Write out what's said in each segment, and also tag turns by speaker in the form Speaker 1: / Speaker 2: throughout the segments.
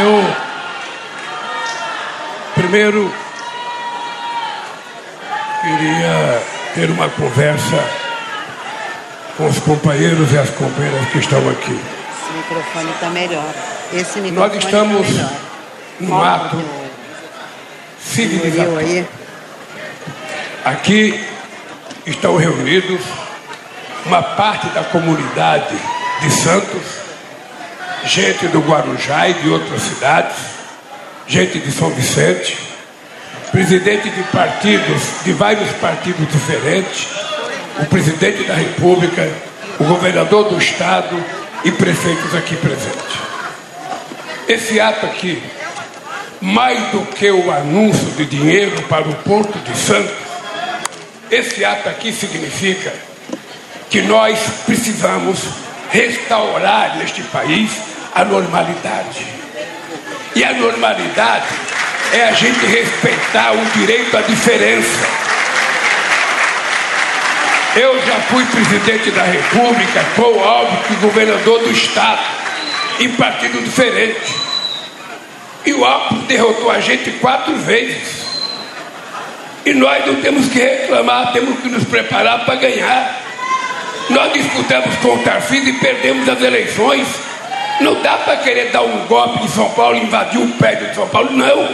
Speaker 1: Eu, primeiro, queria ter uma conversa com os companheiros e as companheiras que estão aqui.
Speaker 2: Esse microfone está melhor. Esse microfone
Speaker 1: Nós estamos
Speaker 2: tá melhor.
Speaker 1: num ato civilizatório. Aqui estão reunidos uma parte da comunidade de Santos, gente do Guarujá e de outras cidades, gente de São Vicente, presidente de partidos, de vários partidos diferentes, o presidente da República, o governador do Estado e prefeitos aqui presentes. Esse ato aqui, mais do que o anúncio de dinheiro para o Porto de Santos, esse ato aqui significa que nós precisamos restaurar neste país a normalidade. E a normalidade é a gente respeitar o direito à diferença. Eu já fui presidente da República, com óbvio que governador do Estado, em partido diferente. E o Alckmin derrotou a gente quatro vezes. E nós não temos que reclamar, temos que nos preparar para ganhar. Nós disputamos com o Tarcísio e perdemos as eleições. Não dá para querer dar um golpe em São Paulo, invadir o prédio de São Paulo, não.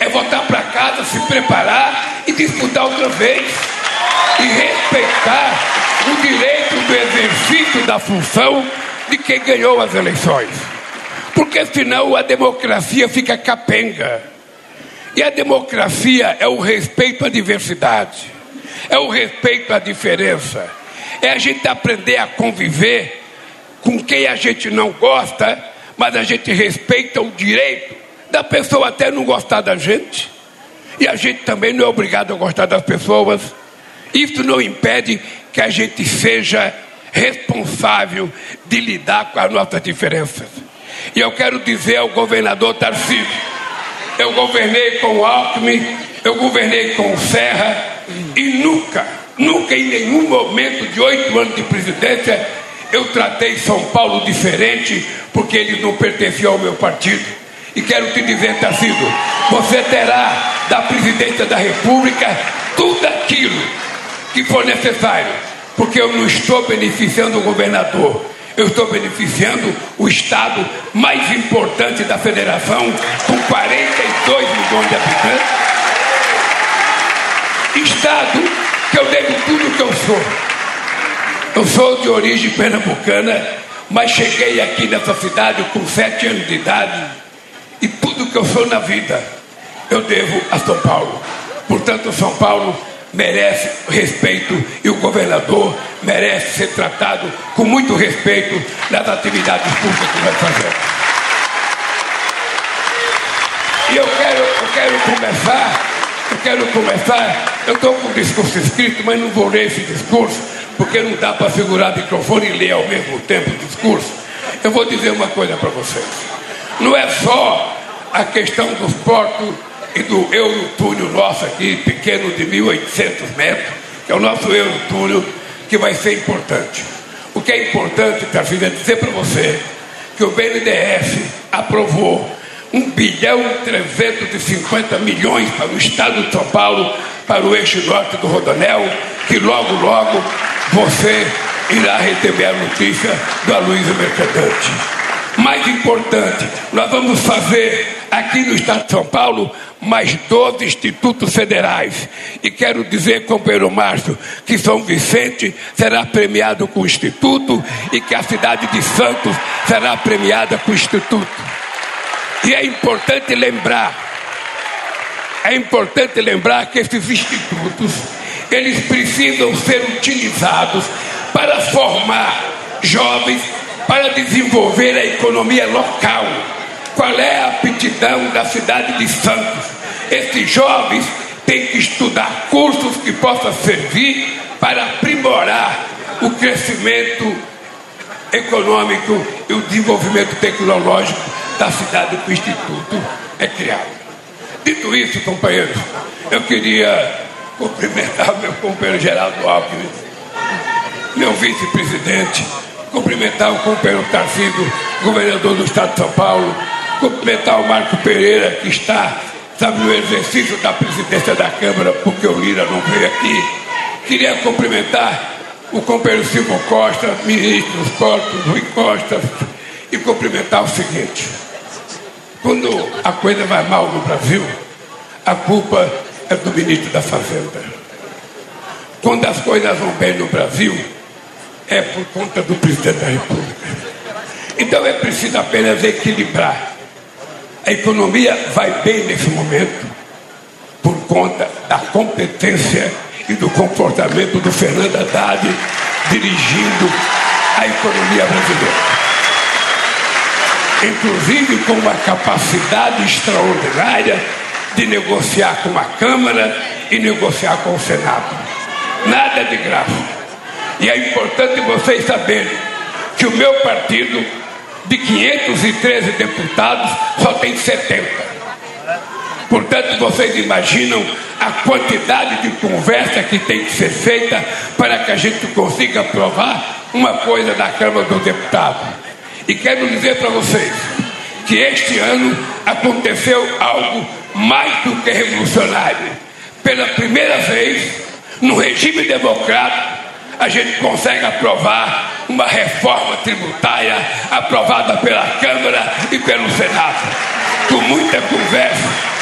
Speaker 1: É voltar para casa, se preparar e disputar outra vez. E respeitar o direito do exercício da função de quem ganhou as eleições. Porque senão a democracia fica capenga. E a democracia é o respeito à diversidade, é o respeito à diferença, é a gente aprender a conviver com quem a gente não gosta, mas a gente respeita o direito da pessoa até não gostar da gente. E a gente também não é obrigado a gostar das pessoas. Isso não impede que a gente seja responsável de lidar com as nossas diferenças. E eu quero dizer ao governador Tarcísio, eu governei com o Alckmin, eu governei com o Serra e nunca, nunca em nenhum momento de oito anos de presidência eu tratei São Paulo diferente porque eles não pertenciam ao meu partido. E quero te dizer, Tarcísio, você terá da presidência da República tudo aquilo que for necessário, porque eu não estou beneficiando o governador, eu estou beneficiando o estado mais importante da federação, com 42 milhões de habitantes. Estado que eu devo tudo que eu sou. Eu sou de origem pernambucana, mas cheguei aqui nessa cidade com sete anos de idade e tudo que eu sou na vida eu devo a São Paulo. Portanto, São Paulo merece respeito e o governador merece ser tratado com muito respeito nas atividades públicas que nós fazemos. E eu quero, eu quero começar, eu quero começar, eu estou com o discurso escrito, mas não vou ler esse discurso, porque não dá para segurar microfone e ler ao mesmo tempo o discurso. Eu vou dizer uma coisa para vocês. Não é só a questão dos portos e do Eurotúnel nosso aqui, pequeno de 1.800 metros, que é o nosso Eurotúnel, que vai ser importante. O que é importante, Tarcísio, é dizer para você que o BNDES aprovou 1 bilhão e 350 milhões para o estado de São Paulo, para o eixo norte do Rodonel, que logo, logo você irá receber a notícia do Aloysio Mercadante. Mais importante, nós vamos fazer aqui no estado de São Paulo mais 12 institutos federais. E quero dizer, companheiro Márcio, que São Vicente será premiado com o instituto e que a cidade de Santos será premiada com o instituto. E é importante lembrar, é importante lembrar que esses institutos, eles precisam ser utilizados para formar jovens, para desenvolver a economia local. Qual é a aptidão da cidade de Santos? Esses jovens têm que estudar cursos que possam servir para aprimorar o crescimento econômico e o desenvolvimento tecnológico da cidade que o Instituto é criado. Dito isso, companheiros, eu queria cumprimentar meu companheiro Geraldo Alckmin, meu vice-presidente, cumprimentar o companheiro Tarcísio, governador do Estado de São Paulo, cumprimentar o Marco Pereira, que está, sabe, no exercício da presidência da Câmara, porque o Lira não veio aqui. Queria cumprimentar o companheiro Silvio Costa, ministro dos Corpos, Rui Costa, e cumprimentar o seguinte: quando a coisa vai mal no Brasil, a culpa é do ministro da Fazenda. Quando as coisas vão bem no Brasil, é por conta do presidente da República. Então é preciso apenas equilibrar. A economia vai bem nesse momento por conta da competência e do comportamento do Fernando Haddad dirigindo a economia brasileira. Inclusive com uma capacidade extraordinária de negociar com a Câmara e negociar com o Senado. Nada de graça. E é importante vocês saberem que o meu partido, de 513 deputados, só tem 70. Portanto, vocês imaginam a quantidade de conversa que tem que ser feita para que a gente consiga aprovar uma coisa na Câmara dos Deputados. E quero dizer para vocês que este ano aconteceu algo mais do que revolucionário. Pela primeira vez, no regime democrático, a gente consegue aprovar uma reforma tributária aprovada pela Câmara e pelo Senado, com muita conversa.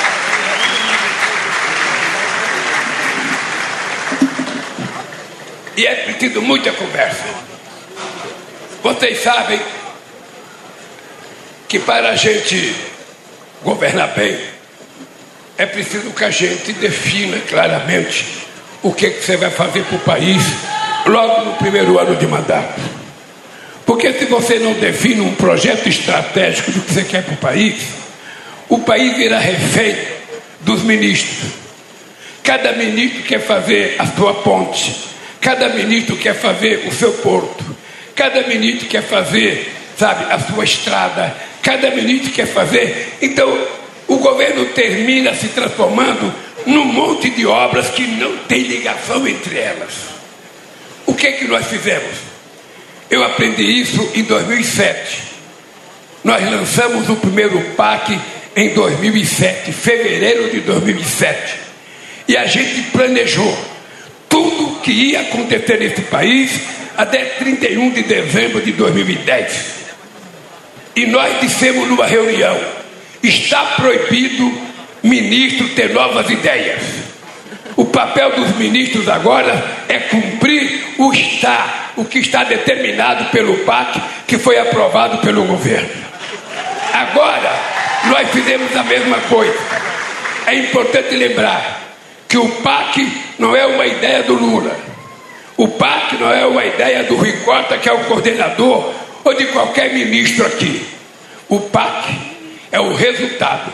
Speaker 1: E é preciso muita conversa. Vocês sabem que para a gente governar bem, é preciso que a gente defina claramente o que, que você vai fazer para o país logo no primeiro ano de mandato. Porque se você não define um projeto estratégico do que você quer para o país, o país virá refém dos ministros. Cada ministro quer fazer a sua ponte, cada ministro quer fazer o seu porto, cada ministro quer fazer, sabe, a sua estrada, cada ministro quer fazer. Então, o governo termina se transformando num monte de obras que não tem ligação entre elas. O que é que nós fizemos? Eu aprendi isso em 2007. Nós lançamos o primeiro PAC em 2007, fevereiro de 2007. E a gente planejou tudo o que ia acontecer nesse país até 31 de dezembro de 2010. E nós dissemos numa reunião: está proibido ministro ter novas ideias. O papel dos ministros agora é cumprir o está, o que está determinado pelo PAC, que foi aprovado pelo governo. Agora, nós fizemos a mesma coisa. É importante lembrar que o PAC não é uma ideia do Lula. O PAC não é uma ideia do Rui Costa, que é o coordenador, ou de qualquer ministro aqui. O PAC é o resultado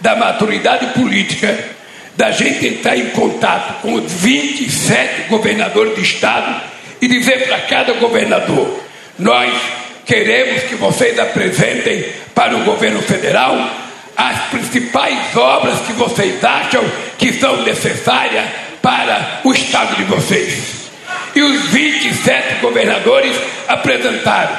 Speaker 1: da maturidade política da gente entrar em contato com os 27 governadores de estado e dizer para cada governador: nós queremos que vocês apresentem para o governo federal as principais obras que vocês acham que são necessárias para o estado de vocês. E os 27 governadores apresentaram.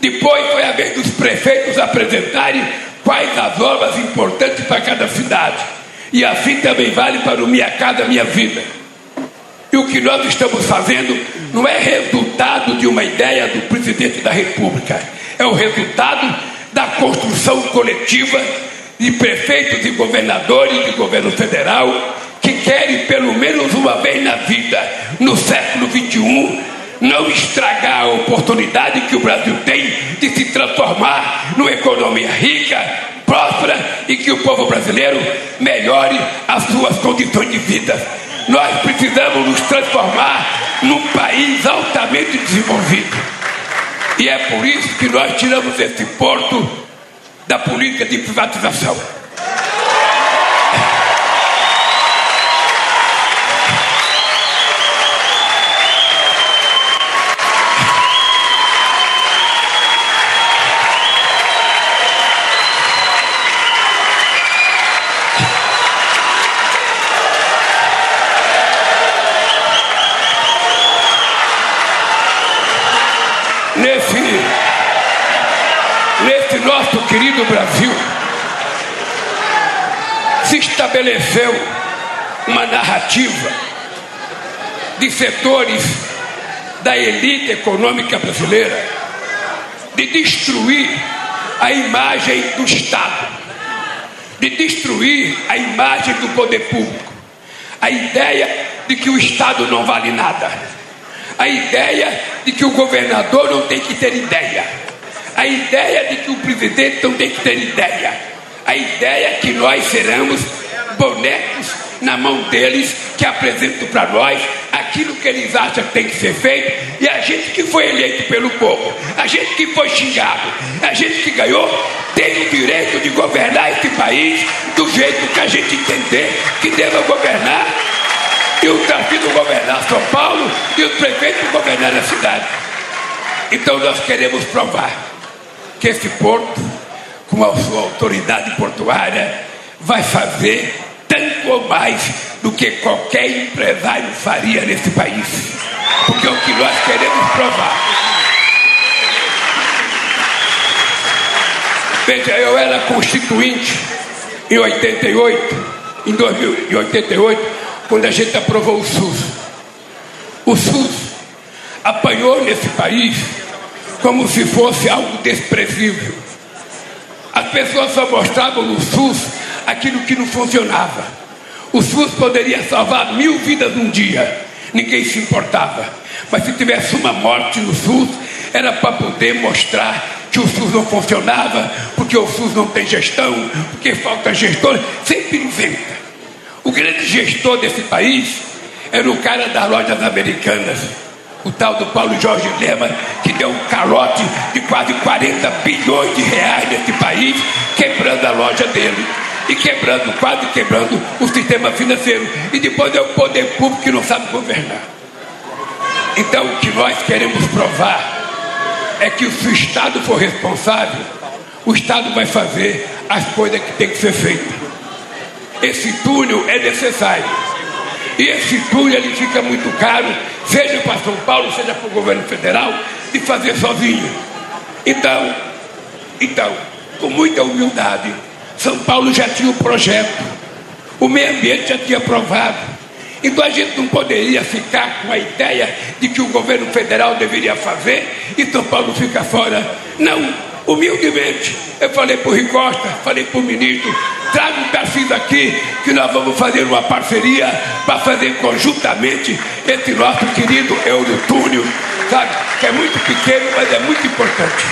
Speaker 1: Depois foi a vez dos prefeitos apresentarem quais as obras importantes para cada cidade. E assim também vale para o Minha Casa Minha Vida. E o que nós estamos fazendo não é resultado de uma ideia do presidente da República, é o resultado da construção coletiva de prefeitos e governadores de governo federal que querem, pelo menos uma vez na vida, no século XXI, não estragar a oportunidade que o Brasil tem de se transformar numa economia rica, próspera e que o povo brasileiro melhore as suas condições de vida. Nós precisamos nos transformar num país altamente desenvolvido. E é por isso que nós tiramos esse porto da política de privatização. nesse nosso querido Brasil, se estabeleceu uma narrativa de setores da elite econômica brasileira de destruir a imagem do Estado, de destruir a imagem do poder público, a ideia de que o Estado não vale nada, a ideia de que o governador não tem que ter ideia a ideia de que o presidente não tem que ter ideia, a ideia que nós seremos bonecos na mão deles que apresentam para nós aquilo que eles acham que tem que ser feito e a gente que foi eleito pelo povo, a gente que foi xingado, a gente que ganhou, tem o direito de governar esse país do jeito que a gente entender que deva governar. E o partido governar São Paulo e o prefeito governar a cidade. Então nós queremos provar que esse porto, com a sua autoridade portuária, vai fazer tanto ou mais do que qualquer empresário faria nesse país. Porque é o que nós queremos provar. Veja, eu era constituinte em 88, em 2088, quando a gente aprovou o SUS. O SUS apanhou nesse país como se fosse algo desprezível. As pessoas só mostravam no SUS aquilo que não funcionava. O SUS poderia salvar mil vidas num dia, ninguém se importava. Mas se tivesse uma morte no SUS, era para poder mostrar que o SUS não funcionava, porque o SUS não tem gestão, porque falta gestor, sempre inventa. O grande gestor desse país era o cara das lojas americanas, o tal do Paulo Jorge Lema, que deu um calote de quase 40 bilhões de reais nesse país, quebrando a loja dele e quebrando, quase quebrando o sistema financeiro. E depois é o poder público que não sabe governar. Então o que nós queremos provar é que se o Estado for responsável, o Estado vai fazer as coisas que tem que ser feitas. Esse túnel é necessário. E esse túnel ele fica muito caro, seja para São Paulo, seja para o governo federal, de fazer sozinho. Então, então, com muita humildade, são Paulo já tinha o um projeto, o meio ambiente já tinha aprovado. Então a gente não poderia ficar com a ideia de que o governo federal deveria fazer e São Paulo fica fora. Não, humildemente, eu falei para o Ricosta, falei para o ministro, traga um perfil aqui que nós vamos fazer uma parceria para fazer conjuntamente esse nosso querido Eurotúnel, sabe? Que é muito pequeno, mas é muito importante.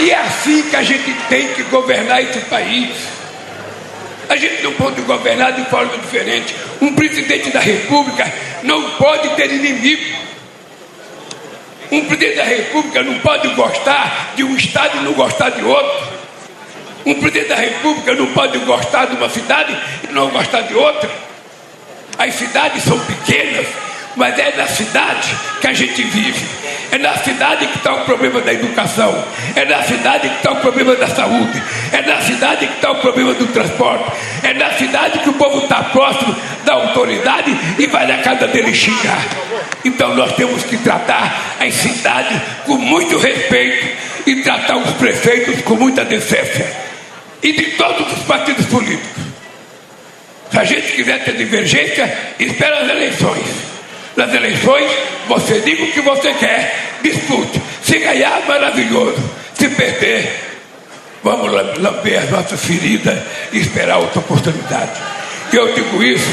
Speaker 1: E é assim que a gente tem que governar esse país. A gente não pode governar de forma diferente. Um presidente da República não pode ter inimigo. Um presidente da República não pode gostar de um Estado e não gostar de outro. Um presidente da República não pode gostar de uma cidade e não gostar de outra. As cidades são pequenas, mas é na cidade que a gente vive. É na cidade que está o problema da educação. É na cidade que está o problema da saúde. É na cidade que está o problema do transporte. É na cidade que o povo está próximo da autoridade e vai na casa dele xingar. Então nós temos que tratar as cidades com muito respeito e tratar os prefeitos com muita decência. E de todos os partidos políticos. Se a gente quiser ter divergência, espera as eleições. Nas eleições, você diga o que você quer, dispute. Se ganhar, maravilhoso. Se perder, vamos lamber as nossas feridas e esperar outra oportunidade. Eu digo isso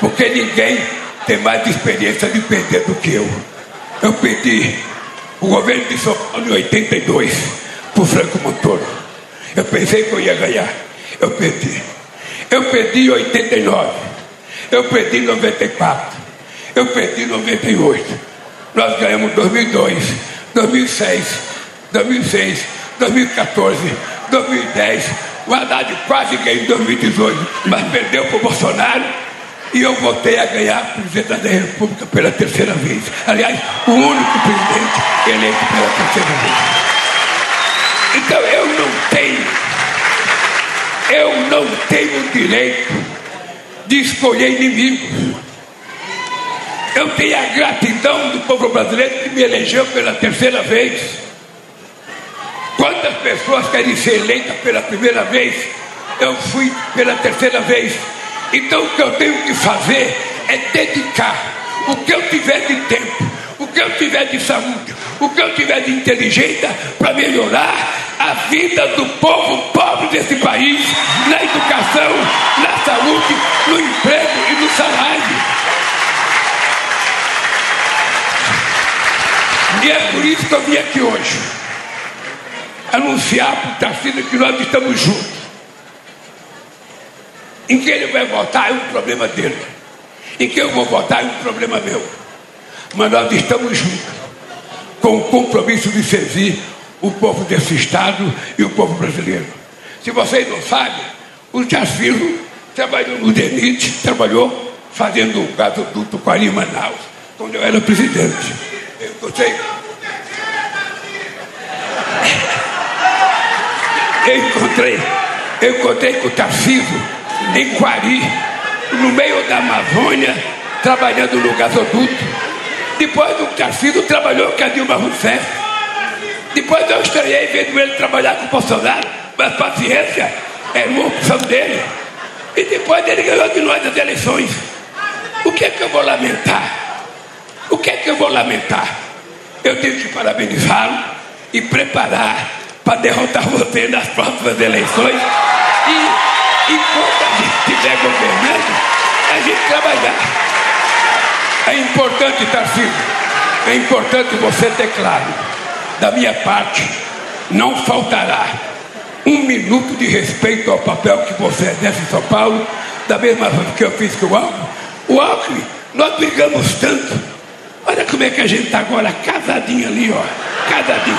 Speaker 1: porque ninguém tem mais experiência de perder do que eu. Eu perdi o governo de São Paulo em 82 por Franco Montoro. Eu pensei que eu ia ganhar. Eu perdi. Eu perdi em 89. Eu perdi em 94. Eu perdi em 98. Nós ganhamos 2002, 2006, 2006, 2014, 2010. O Haddad quase ganhou em 2018, mas perdeu para o Bolsonaro. E eu voltei a ganhar presidente da República pela terceira vez. Aliás, o único presidente eleito pela terceira vez. Então eu não tenho, eu não tenho direito de escolher inimigos. Eu tenho a gratidão do povo brasileiro que me elegeu pela terceira vez. Quantas pessoas querem ser eleitas pela primeira vez? Eu fui pela terceira vez. Então o que eu tenho que fazer é dedicar o que eu tiver de tempo, o que eu tiver de saúde, o que eu tiver de inteligência para melhorar a vida do povo pobre desse país, na educação, na saúde, no emprego e no salário. E é por isso que eu vim aqui hoje anunciar para o Tarcísio que nós estamos juntos. Em que ele vai votar é um problema dele. Em que eu vou votar é um problema meu. Mas nós estamos juntos com o compromisso de servir o povo desse Estado e o povo brasileiro. Se vocês não sabem, o Jaciro trabalhou no DENIT, trabalhou fazendo o gasoduto a Manaus, quando eu era presidente. Eu eu encontrei, eu encontrei com o Tarcísio em Quari, no meio da Amazônia, trabalhando no gasoduto. Depois o Tarcísio trabalhou com a Dilma Rousseff. Depois eu estranhei vendo ele trabalhar com o Bolsonaro, mas paciência, era uma opção dele. E depois ele ganhou de nós as eleições. O que é que eu vou lamentar? O que é que eu vou lamentar? Eu tenho que parabenizá-lo e preparar para derrotar você nas próximas eleições. E enquanto a gente estiver governando, a gente trabalhar. É importante, Tarcísio, é importante você ter claro, da minha parte, não faltará um minuto de respeito ao papel que você exerce em São Paulo, da mesma forma que eu fiz com o Alckmin. O Alckmin, nós brigamos tanto. Olha como é que a gente está agora casadinho ali, ó. Casadinho.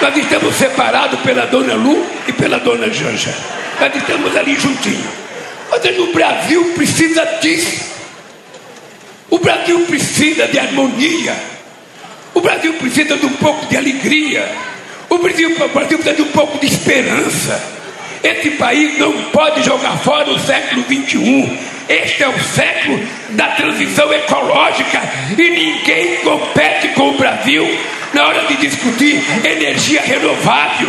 Speaker 1: Nós estamos separados pela dona Lu e pela dona Janja. Nós estamos ali juntinhos. Ou seja, o Brasil precisa disso. O Brasil precisa de harmonia. O Brasil precisa de um pouco de alegria. O Brasil, o Brasil precisa de um pouco de esperança. Esse país não pode jogar fora o século 21. Este é o século da transição ecológica e ninguém compete com o Brasil na hora de discutir energia renovável,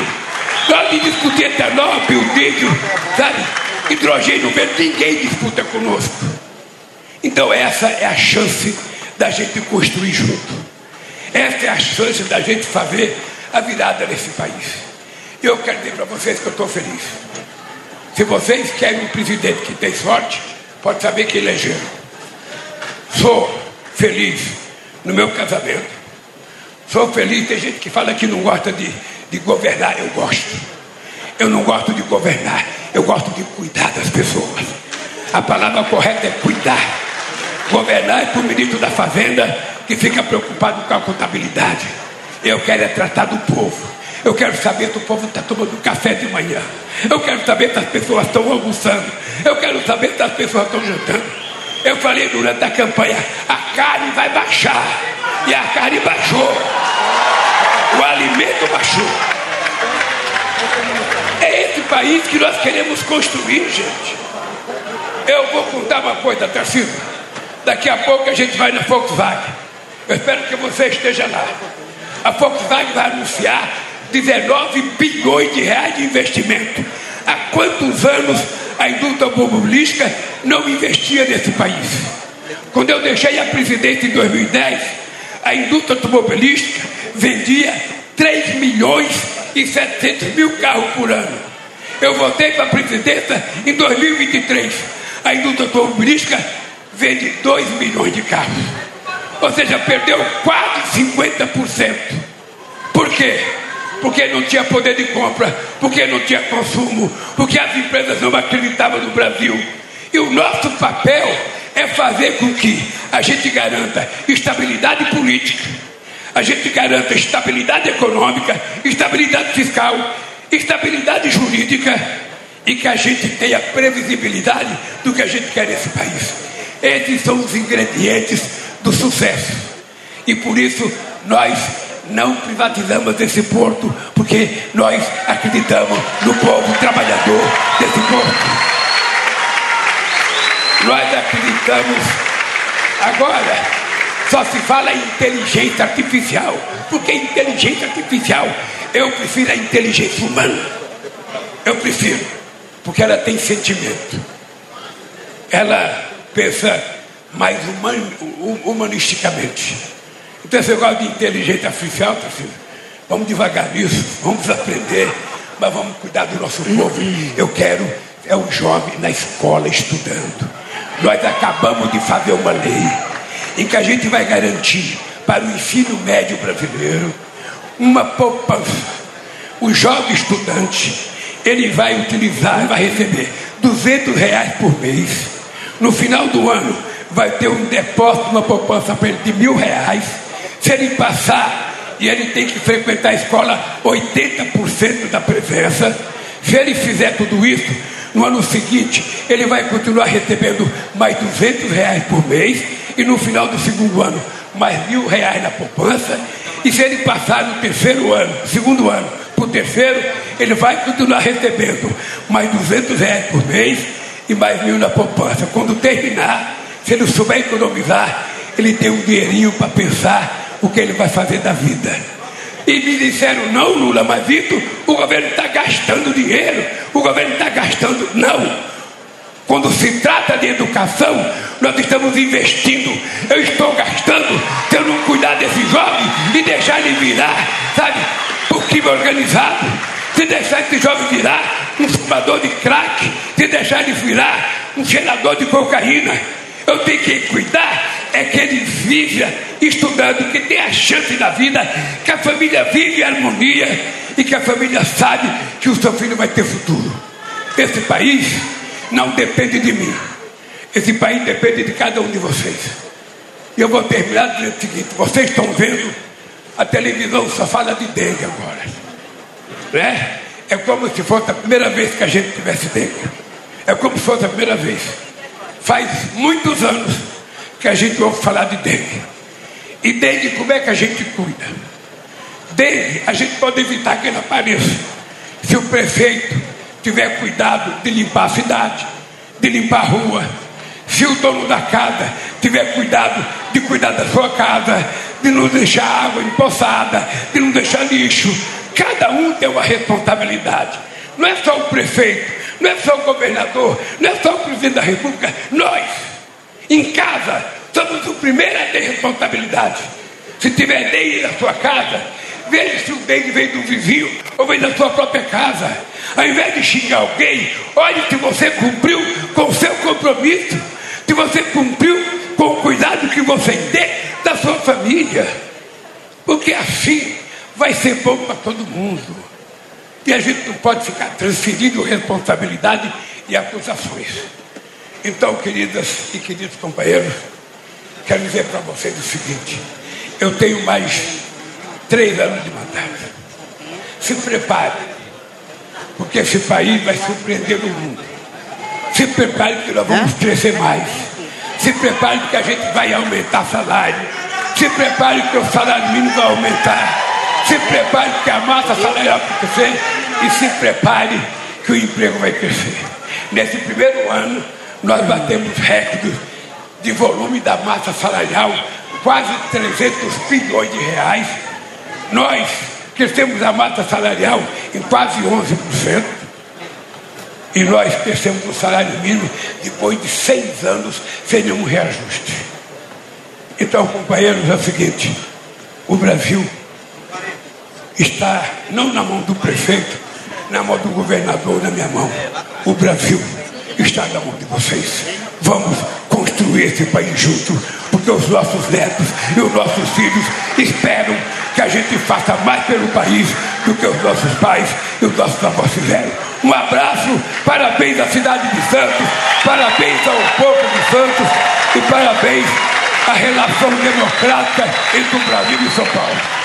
Speaker 1: na hora de discutir etanol, biodiesel, sabe? Hidrogênio verde, ninguém disputa conosco. Então, essa é a chance da gente construir junto. Essa é a chance da gente fazer a virada nesse país. Eu quero dizer para vocês que eu estou feliz. Se vocês querem um presidente que tem sorte, pode saber que elegeram. Sou feliz no meu casamento. Sou feliz, tem gente que fala que não gosta de, de governar, eu gosto. Eu não gosto de governar, eu gosto de cuidar das pessoas. A palavra correta é cuidar. Governar é para o ministro da Fazenda que fica preocupado com a contabilidade. Eu quero é tratar do povo. Eu quero saber se o povo está tomando café de manhã. Eu quero saber se as pessoas estão almoçando. Eu quero saber se as pessoas estão jantando. Eu falei durante a campanha: a carne vai baixar. E a carne baixou. O alimento baixou. É esse país que nós queremos construir, gente. Eu vou contar uma coisa, Tarcísio. Daqui a pouco a gente vai na Volkswagen. Eu espero que você esteja lá. A Volkswagen vai anunciar 19 bilhões de reais de investimento. Há quantos anos a indústria automobilística não investia nesse país? Quando eu deixei a presidência em 2010, a indústria automobilística vendia 3 milhões e 700 mil carros por ano. Eu voltei para a presidência em 2023. A indústria automobilística vende 2 milhões de carros. Ou seja, perdeu quase 50%. Por quê? Porque não tinha poder de compra, porque não tinha consumo, porque as empresas não acreditavam no Brasil. E o nosso papel é fazer com que a gente garanta estabilidade política, a gente garanta estabilidade econômica, estabilidade fiscal, estabilidade jurídica e que a gente tenha previsibilidade do que a gente quer nesse país. Esses são os ingredientes do sucesso. E por isso nós não privatizamos esse porto, porque nós acreditamos no povo trabalhador desse porto. Nós acreditamos. Agora, Só se fala em inteligência artificial. Porque inteligência artificial, eu prefiro a inteligência humana. Eu prefiro. Porque ela tem sentimento. Ela pensa mais human, humanisticamente. Então, esse negócio de inteligência artificial, tá filho? Vamos devagar nisso, vamos aprender, mas vamos cuidar do nosso povo. Eu quero é o jovem na escola estudando. Nós acabamos de fazer uma lei em que a gente vai garantir para o ensino médio brasileiro uma poupança. O jovem estudante, ele vai utilizar, vai receber 200 reais por mês. No final do ano, vai ter um depósito, uma poupança para ele de mil reais. Se ele passar e ele tem que frequentar a escola 80% da presença, se ele fizer tudo isso, no ano seguinte ele vai continuar recebendo mais 200 reais por mês e no final do segundo ano mais mil reais na poupança. E se ele passar no terceiro ano, segundo ano, para o terceiro, ele vai continuar recebendo mais 200 reais por mês e mais mil na poupança. Quando terminar, se ele souber economizar, ele tem um dinheirinho para pensar o que ele vai fazer da vida. E me disseram, não, Lula, mas Vitor, o governo está gastando dinheiro, o governo está gastando. Não. Quando se trata de educação, nós estamos investindo. Eu estou gastando se eu não cuidar desse jovem e deixar ele virar, sabe, por crime organizado. Se deixar esse jovem virar um fumador de crack, se deixar ele virar um cheirador de cocaína, eu tenho que cuidar é que ele vive estudando, que tem a chance da vida, que a família vive em harmonia e que a família sabe que o seu filho vai ter futuro. Esse país não depende de mim. Esse país depende de cada um de vocês. E eu vou terminar dizendo o seguinte: vocês estão vendo, a televisão só fala de dengue agora. Né? É como se fosse a primeira vez que a gente tivesse dengue. É como se fosse a primeira vez. Faz muitos anos que a gente ouve falar de dengue. E dengue, como é que a gente cuida? Dengue, a gente pode evitar que ele apareça. Se o prefeito tiver cuidado de limpar a cidade, de limpar a rua, se o dono da casa tiver cuidado de cuidar da sua casa, de não deixar água empoçada, de não deixar lixo, cada um tem uma responsabilidade. Não é só o prefeito, não é só o governador, não é só o presidente da república, nós, em casa, somos o primeiro a ter responsabilidade. Se tiver dengue na sua casa, veja se o dengue vem do vizinho ou vem da sua própria casa. Ao invés de xingar alguém, olhe se você cumpriu com o seu compromisso, se você cumpriu com o cuidado que você tem da sua família. Porque assim vai ser bom para todo mundo. E a gente não pode ficar transferindo responsabilidade e acusações. Então, queridas e queridos companheiros, quero dizer para vocês o seguinte: eu tenho mais três anos de mandato. Se prepare, porque esse país vai surpreender o mundo. Se prepare, que nós vamos crescer mais. Se prepare, que a gente vai aumentar salário. Se prepare, que o salário mínimo vai aumentar. Se prepare, que a massa salarial vai crescer. E se prepare, que o emprego vai crescer. Nesse primeiro ano, nós batemos recordes de volume da massa salarial, quase 300 bilhões de reais. Nós crescemos a massa salarial em quase 11%. E nós crescemos o salário mínimo depois de seis anos sem nenhum reajuste. Então, companheiros, é o seguinte: o Brasil está não na mão do prefeito, na mão do governador, na minha mão. O Brasil está na mão de vocês. Vamos construir esse país junto, porque os nossos netos e os nossos filhos esperam que a gente faça mais pelo país do que os nossos pais e os nossos avós fizeram. Um abraço, parabéns à cidade de Santos, parabéns ao povo de Santos e parabéns à relação democrática entre o Brasil e São Paulo.